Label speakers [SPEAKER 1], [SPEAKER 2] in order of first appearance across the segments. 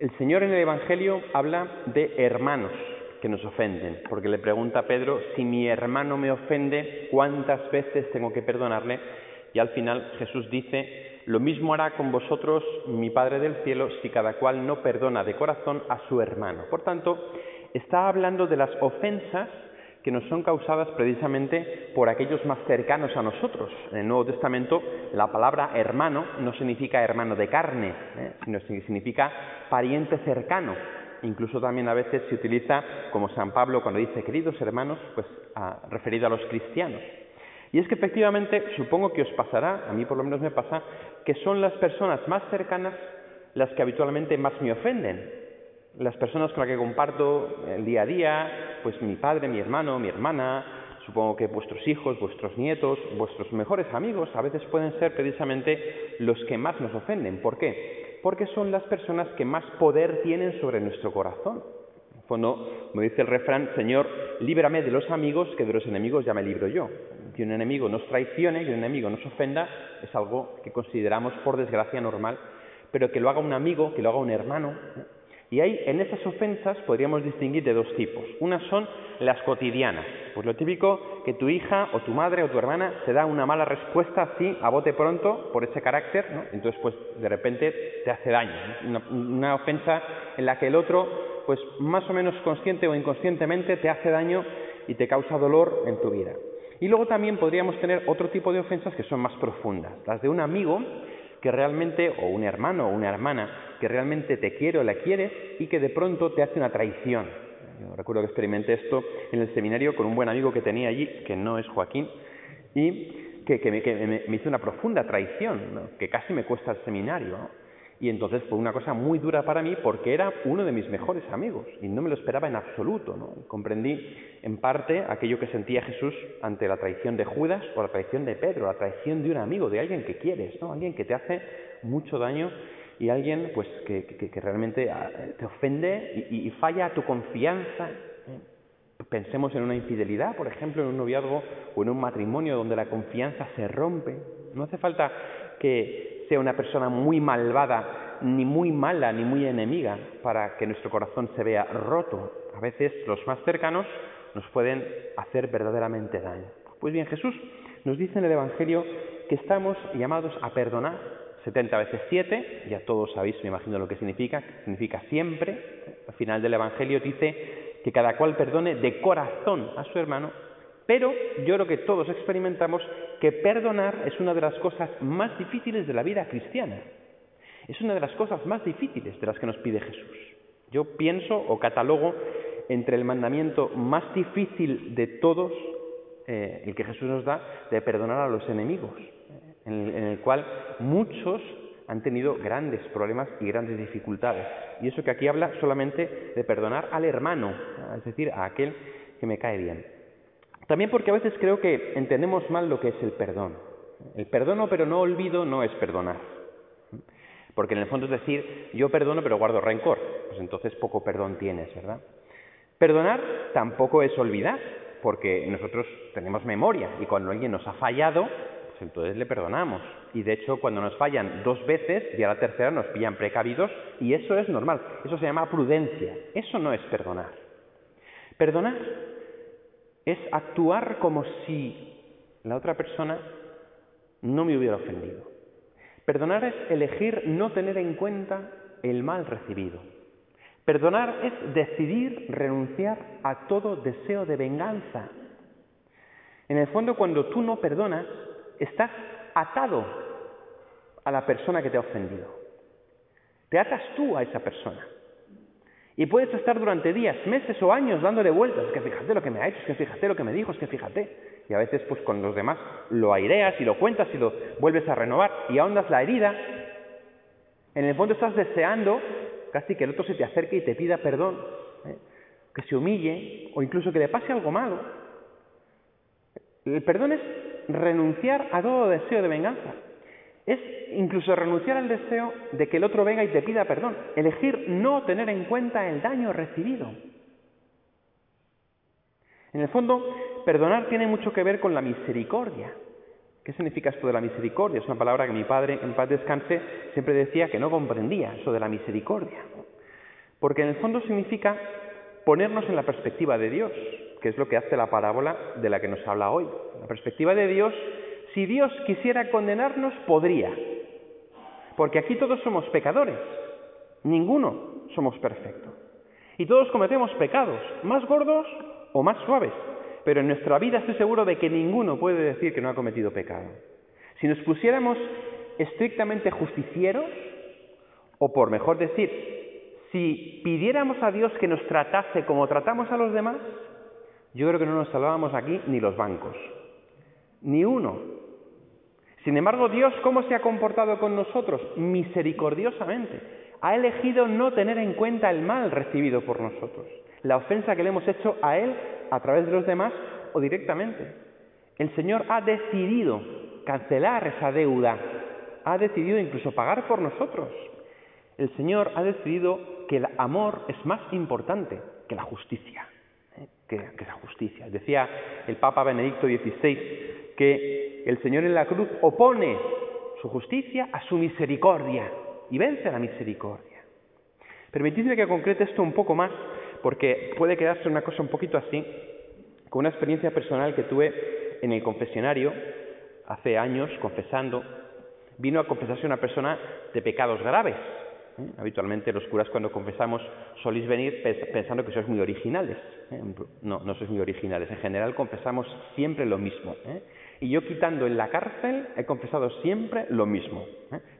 [SPEAKER 1] El Señor en el Evangelio habla de hermanos que nos ofenden, porque le pregunta a Pedro, si mi hermano me ofende, ¿cuántas veces tengo que perdonarle? Y al final Jesús dice, lo mismo hará con vosotros mi Padre del cielo si cada cual no perdona de corazón a su hermano. Por tanto, está hablando de las ofensas que nos son causadas precisamente por aquellos más cercanos a nosotros. En el Nuevo Testamento la palabra hermano no significa hermano de carne, ¿eh? sino significa pariente cercano. Incluso también a veces se utiliza, como San Pablo cuando dice queridos hermanos, pues referido a los cristianos. Y es que efectivamente supongo que os pasará, a mí por lo menos me pasa, que son las personas más cercanas las que habitualmente más me ofenden las personas con las que comparto el día a día, pues mi padre, mi hermano, mi hermana, supongo que vuestros hijos, vuestros nietos, vuestros mejores amigos, a veces pueden ser precisamente los que más nos ofenden. ¿Por qué? Porque son las personas que más poder tienen sobre nuestro corazón. Cuando me dice el refrán, Señor, líbrame de los amigos, que de los enemigos ya me libro yo. Que un enemigo nos traicione, que un enemigo nos ofenda, es algo que consideramos por desgracia normal, pero que lo haga un amigo, que lo haga un hermano, y ahí, en esas ofensas, podríamos distinguir de dos tipos. Unas son las cotidianas. Pues lo típico que tu hija o tu madre o tu hermana se da una mala respuesta así, a bote pronto, por ese carácter, ¿no? Entonces, pues de repente te hace daño. Una, ofensa en la que el otro, pues más o menos consciente o inconscientemente, te hace daño y te causa dolor en tu vida. Y luego también podríamos tener otro tipo de ofensas que son más profundas. Las de un amigo que realmente, o un hermano o una hermana, que realmente te quiere o la quieres y que de pronto te hace una traición. Recuerdo que experimenté esto en el seminario con un buen amigo que tenía allí, que no es Joaquín, y que, me, hizo una profunda traición, que casi me cuesta el seminario. Y entonces fue una cosa muy dura para mí porque era uno de mis mejores amigos y no me lo esperaba en absoluto. Comprendí en parte aquello que sentía Jesús ante la traición de Judas o la traición de Pedro, la traición de un amigo, de alguien que quieres, ¿no? alguien que te hace mucho daño y alguien pues, que, realmente ah, te ofende y, falla a tu confianza. ¿eh? Pensemos en una infidelidad, por ejemplo, en un noviazgo o en un matrimonio donde la confianza se rompe. No hace falta que sea una persona muy malvada, ni muy mala, ni muy enemiga, para que nuestro corazón se vea roto. A veces los más cercanos nos pueden hacer verdaderamente daño. Pues bien, Jesús nos dice en el Evangelio que estamos llamados a perdonar 70 veces 7, ya todos sabéis, me imagino lo que significa, significa siempre. Al final del Evangelio dice que cada cual perdone de corazón a su hermano pero yo creo que todos experimentamos que perdonar es una de las cosas más difíciles de la vida cristiana. Es una de las cosas más difíciles de las que nos pide Jesús. Yo pienso o catalogo entre el mandamiento más difícil de todos, eh, el que Jesús nos da, de perdonar a los enemigos, en el cual muchos han tenido grandes problemas y grandes dificultades. Y eso que aquí habla solamente de perdonar al hermano, es decir, a aquel que me cae bien. También porque a veces creo que entendemos mal lo que es el perdón. El perdono pero no olvido no es perdonar. Porque en el fondo es decir, yo perdono pero guardo rencor. Pues entonces poco perdón tienes, ¿verdad? Perdonar tampoco es olvidar, porque nosotros tenemos memoria y cuando alguien nos ha fallado, entonces le perdonamos. Y de hecho cuando nos fallan dos veces y a la tercera nos pillan precavidos y eso es normal. Eso se llama prudencia. Eso no es perdonar. Perdonar es actuar como si la otra persona no me hubiera ofendido. Perdonar es elegir no tener en cuenta el mal recibido. Perdonar es decidir renunciar a todo deseo de venganza. En el fondo, cuando tú no perdonas, estás atado a la persona que te ha ofendido. Te atas tú a esa persona. Y puedes estar durante días, meses o años dándole vueltas, es que fíjate lo que me ha hecho, es que fíjate lo que me dijo, es que fíjate. Y a veces pues con los demás lo aireas y lo cuentas y lo vuelves a renovar y ahondas la herida. En el fondo estás deseando casi que el otro se te acerque y te pida perdón, ¿eh? que se humille o incluso que le pase algo malo. El perdón es renunciar a todo deseo de venganza. Es incluso renunciar al deseo de que el otro venga y te pida perdón. Elegir no tener en cuenta el daño recibido. En el fondo, perdonar tiene mucho que ver con la misericordia. ¿Qué significa esto de la misericordia? Es una palabra que mi padre, en paz descanse, siempre decía que no comprendía, eso de la misericordia. Porque en el fondo significa ponernos en la perspectiva de Dios, que es lo que hace la parábola de la que nos habla hoy. La perspectiva de Dios, si Dios quisiera condenarnos, podría. Porque aquí todos somos pecadores, ninguno somos perfectos. Y todos cometemos pecados, más gordos o más suaves. Pero en nuestra vida estoy seguro de que ninguno puede decir que no ha cometido pecado. Si nos pusiéramos estrictamente justicieros, o por mejor decir, si pidiéramos a Dios que nos tratase como tratamos a los demás, yo creo que no nos salvábamos aquí ni los bancos, ni uno. Sin embargo, Dios, ¿cómo se ha comportado con nosotros? Misericordiosamente. Ha elegido no tener en cuenta el mal recibido por nosotros, la ofensa que le hemos hecho a Él a través de los demás o directamente. El Señor ha decidido cancelar esa deuda, ha decidido incluso pagar por nosotros. El Señor ha decidido que el amor es más importante que la justicia que, esa justicia. Decía el Papa Benedicto XVI que el Señor en la cruz opone su justicia a su misericordia y vence la misericordia. Permitidme que concrete esto un poco más, porque puede quedarse una cosa un poquito así, con una experiencia personal que tuve en el confesionario hace años, confesando. Vino a confesarse una persona de pecados graves, ¿eh? Habitualmente los curas cuando confesamos solís venir pensando que sois muy originales. ¿eh? No, no sois muy originales. En general confesamos siempre lo mismo. ¿eh? Y yo quitando en la cárcel he confesado siempre lo mismo.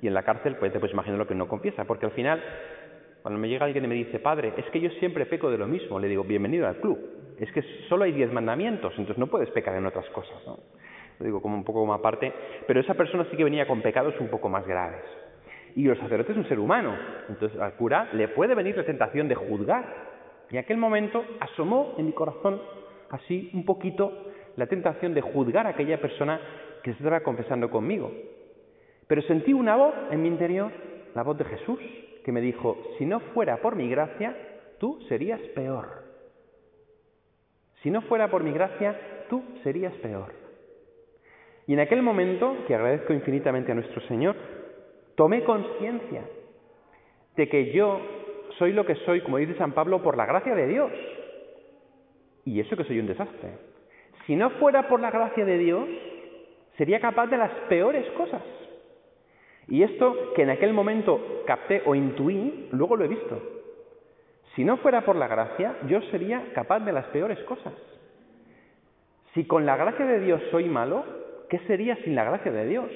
[SPEAKER 1] Y en la cárcel pues te puedes imaginar lo que no confiesa, porque al final cuando me llega alguien y me dice, padre, es que yo siempre peco de lo mismo, le digo, bienvenido al club. Es que solo hay diez mandamientos, entonces no puedes pecar en otras cosas. Lo digo como un poco como aparte, pero esa persona sí que venía con pecados un poco más graves. Y el sacerdote es un ser humano. Entonces al cura le puede venir la tentación de juzgar. Y en aquel momento asomó en mi corazón así un poquito la tentación de juzgar a aquella persona que se estaba confesando conmigo. Pero sentí una voz en mi interior, la voz de Jesús, que me dijo, si no fuera por mi gracia, tú serías peor. Si no fuera por mi gracia, tú serías peor. Y en aquel momento, que agradezco infinitamente a nuestro Señor, tomé conciencia de que yo soy lo que soy, como dice San Pablo, por la gracia de Dios. Y eso que soy un desastre. Si no fuera por la gracia de Dios, sería capaz de las peores cosas. Y esto que en aquel momento capté o intuí, luego lo he visto. Si no fuera por la gracia, yo sería capaz de las peores cosas. Si con la gracia de Dios soy malo, ¿qué sería sin la gracia de Dios?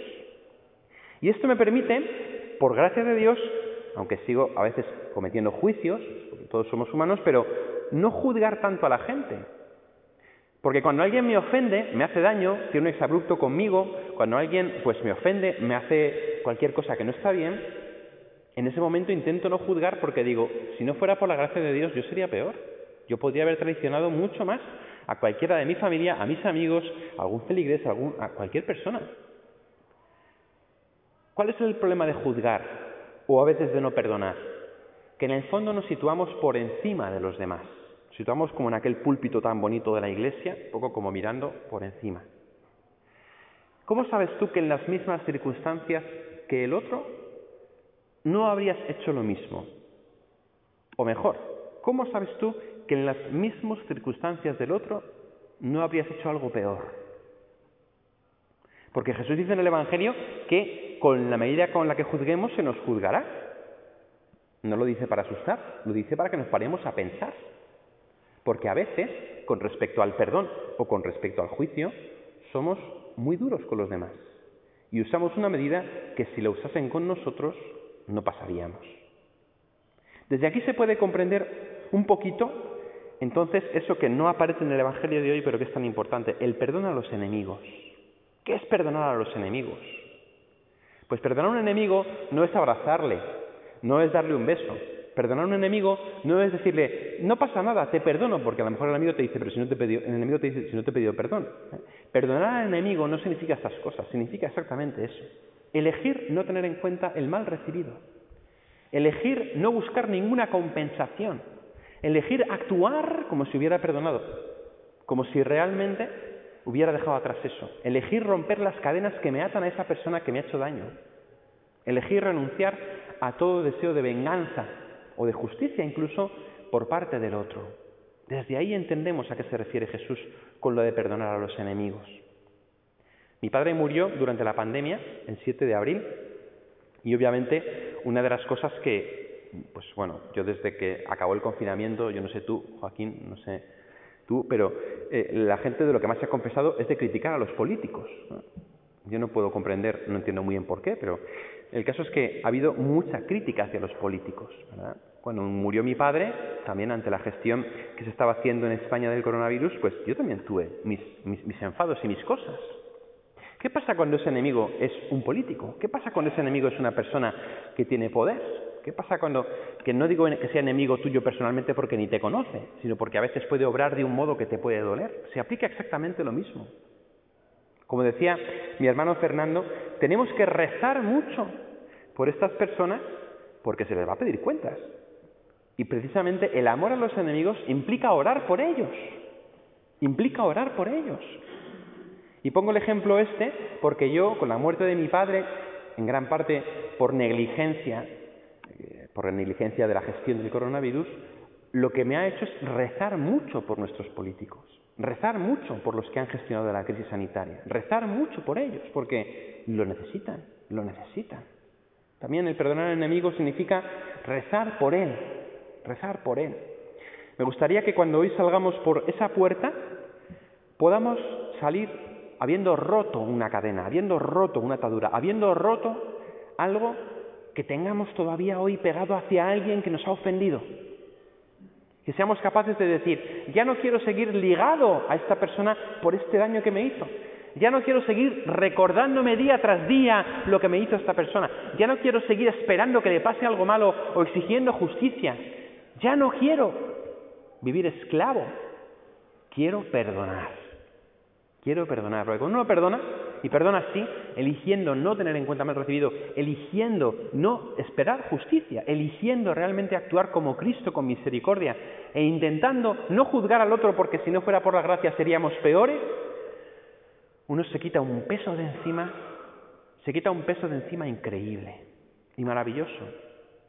[SPEAKER 1] Y esto me permite, por gracia de Dios, aunque sigo a veces cometiendo juicios, porque todos somos humanos, pero no juzgar tanto a la gente. Porque cuando alguien me ofende, me hace daño, tiene un exabrupto conmigo, cuando alguien pues me ofende, me hace cualquier cosa que no está bien, en ese momento intento no juzgar porque digo, si no fuera por la gracia de Dios, yo sería peor. Yo podría haber traicionado mucho más a cualquiera de mi familia, a mis amigos, a algún feligrés, a cualquier persona. ¿Cuál es el problema de juzgar o a veces de no perdonar? Que en el fondo nos situamos por encima de los demás. Situamos como en aquel púlpito tan bonito de la iglesia, un poco como mirando por encima. ¿Cómo sabes tú que en las mismas circunstancias que el otro no habrías hecho lo mismo? O mejor, ¿cómo sabes tú que en las mismas circunstancias del otro no habrías hecho algo peor? Porque Jesús dice en el Evangelio que con la medida con la que juzguemos se nos juzgará. No lo dice para asustar, lo dice para que nos paremos a pensar. Porque a veces, con respecto al perdón o con respecto al juicio, somos muy duros con los demás. Y usamos una medida que si la usasen con nosotros, no pasaríamos. Desde aquí se puede comprender un poquito, entonces, eso que no aparece en el Evangelio de hoy, pero que es tan importante, el perdón a los enemigos. ¿Qué es perdonar a los enemigos? Pues perdonar a un enemigo no es abrazarle, no es darle un beso, Perdonar a un enemigo no es decirle, no pasa nada, te perdono, porque a lo mejor el enemigo te dice, pero si no te he el enemigo te dice, si no te he pedido perdón. Perdonar al enemigo no significa estas cosas, significa exactamente eso. Elegir no tener en cuenta el mal recibido. Elegir no buscar ninguna compensación. Elegir actuar como si hubiera perdonado, como si realmente hubiera dejado atrás eso. Elegir romper las cadenas que me atan a esa persona que me ha hecho daño. Elegir renunciar a todo deseo de venganza o de justicia incluso por parte del otro. Desde ahí entendemos a qué se refiere Jesús con lo de perdonar a los enemigos. Mi padre murió durante la pandemia, el 7 de abril, y obviamente una de las cosas que, pues bueno, yo desde que acabó el confinamiento, yo no sé tú, Joaquín, no sé pero eh, la gente de lo que más se ha confesado es de criticar a los políticos. Yo no puedo comprender, no entiendo muy bien por qué, pero el caso es que ha habido mucha crítica hacia los políticos. Cuando murió mi padre, también ante la gestión que se estaba haciendo en España del coronavirus, pues yo también tuve mis, mis enfados y mis cosas. ¿Qué pasa cuando ese enemigo es un político? ¿Qué pasa cuando ese enemigo es una persona que tiene poder? ¿Qué pasa cuando, que no digo que sea enemigo tuyo personalmente porque ni te conoce, sino porque a veces puede obrar de un modo que te puede doler? Se aplica exactamente lo mismo. Como decía mi hermano Fernando, tenemos que rezar mucho por estas personas porque se les va a pedir cuentas. Y precisamente el amor a los enemigos implica orar por ellos. Implica orar por ellos. Y pongo el ejemplo este porque yo, con la muerte de mi padre, en gran parte por negligencia, por la negligencia de la gestión del coronavirus, lo que me ha hecho es rezar mucho por nuestros políticos, rezar mucho por los que han gestionado la crisis sanitaria, rezar mucho por ellos, porque lo necesitan, lo necesitan. También el perdonar al enemigo significa rezar por él, rezar por él. Me gustaría que cuando hoy salgamos por esa puerta podamos salir habiendo roto una cadena, habiendo roto una atadura, habiendo roto algo que tengamos todavía hoy pegado hacia alguien que nos ha ofendido. Que seamos capaces de decir, ya no quiero seguir ligado a esta persona por este daño que me hizo. Ya no quiero seguir recordándome día tras día lo que me hizo esta persona. Ya no quiero seguir esperando que le pase algo malo o exigiendo justicia. Ya no quiero vivir esclavo. Quiero perdonar. Quiero perdonar. Porque cuando uno perdona, y perdona así, eligiendo no tener en cuenta mal recibido, eligiendo no esperar justicia, eligiendo realmente actuar como Cristo con misericordia e intentando no juzgar al otro porque si no fuera por la gracia seríamos peores, uno se quita un peso de encima, se quita un peso de encima increíble y maravilloso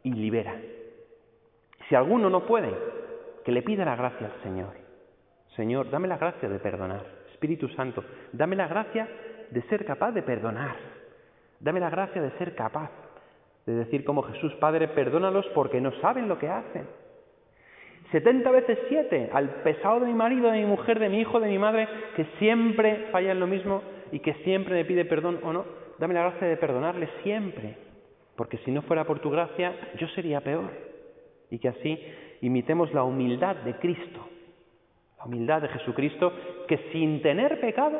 [SPEAKER 1] y libera. Si alguno no puede, que le pida la gracia al Señor. Señor, dame la gracia de perdonar. Espíritu Santo, dame la gracia de ser capaz de perdonar. Dame la gracia de ser capaz de decir como Jesús, Padre, perdónalos porque no saben lo que hacen. 70 veces siete al pesado de mi marido, de mi mujer, de mi hijo, de mi madre, que siempre falla en lo mismo y que siempre me pide perdón o no. Dame la gracia de perdonarle siempre, porque si no fuera por tu gracia, yo sería peor. Y que así imitemos la humildad de Cristo, la humildad de Jesucristo, que sin tener pecado,